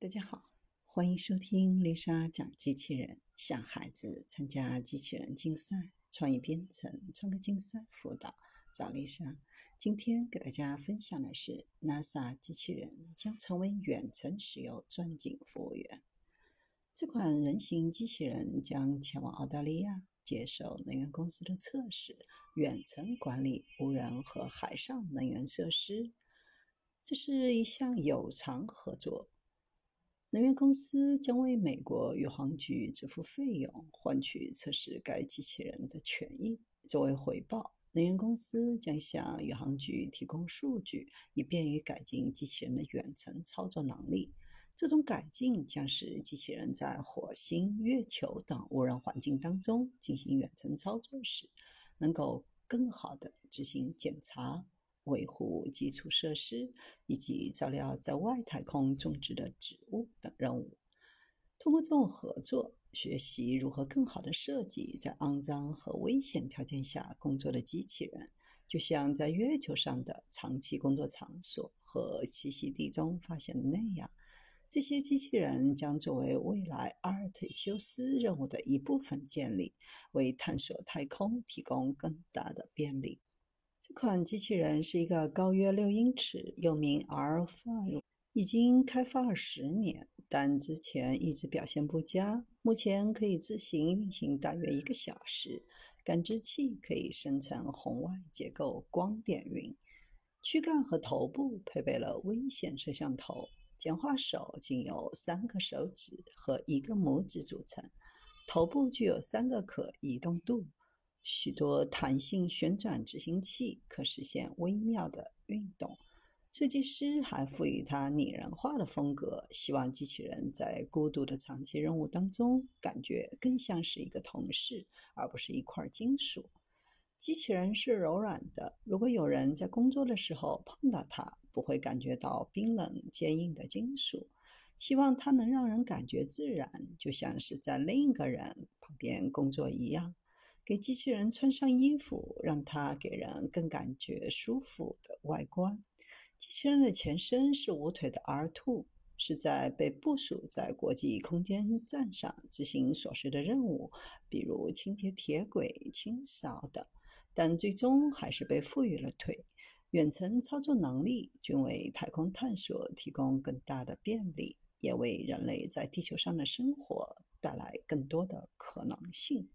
大家好，欢迎收听丽莎讲机器人。想孩子参加机器人竞赛、创意编程、创客竞赛辅导，找丽莎。今天给大家分享的是，NASA 机器人将成为远程石油钻井服务员。这款人形机器人将前往澳大利亚接受能源公司的测试，远程管理无人和海上能源设施。这是一项有偿合作。能源公司将为美国宇航局支付费用，换取测试该机器人的权益。作为回报，能源公司将向宇航局提供数据，以便于改进机器人的远程操作能力。这种改进将使机器人在火星、月球等无人环境当中进行远程操作时，能够更好地执行检查。维护基础设施以及照料在外太空种植的植物等任务。通过这种合作，学习如何更好地设计在肮脏和危险条件下工作的机器人，就像在月球上的长期工作场所和栖息地中发现的那样。这些机器人将作为未来阿尔忒修斯任务的一部分建立，为探索太空提供更大的便利。这款机器人是一个高约六英尺，又名 R5，已经开发了十年，但之前一直表现不佳。目前可以自行运行大约一个小时。感知器可以生成红外结构光点云。躯干和头部配备了微线摄像头。简化手仅由三个手指和一个拇指组成。头部具有三个可移动度。许多弹性旋转执行器可实现微妙的运动。设计师还赋予它拟人化的风格，希望机器人在孤独的长期任务当中感觉更像是一个同事，而不是一块金属。机器人是柔软的，如果有人在工作的时候碰到它，不会感觉到冰冷坚硬的金属。希望它能让人感觉自然，就像是在另一个人旁边工作一样。给机器人穿上衣服，让它给人更感觉舒服的外观。机器人的前身是无腿的 R2，是在被部署在国际空间站上执行琐碎的任务，比如清洁铁轨、清扫等。但最终还是被赋予了腿。远程操作能力均为太空探索提供更大的便利，也为人类在地球上的生活带来更多的可能性。